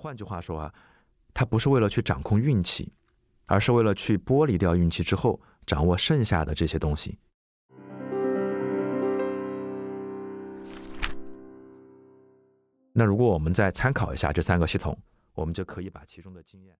换句话说啊它不是为了去掌控运气而是为了去剥离掉运气之后掌握剩下的这些东西。那如果我们再参考一下这三个系统我们就可以把其中的经验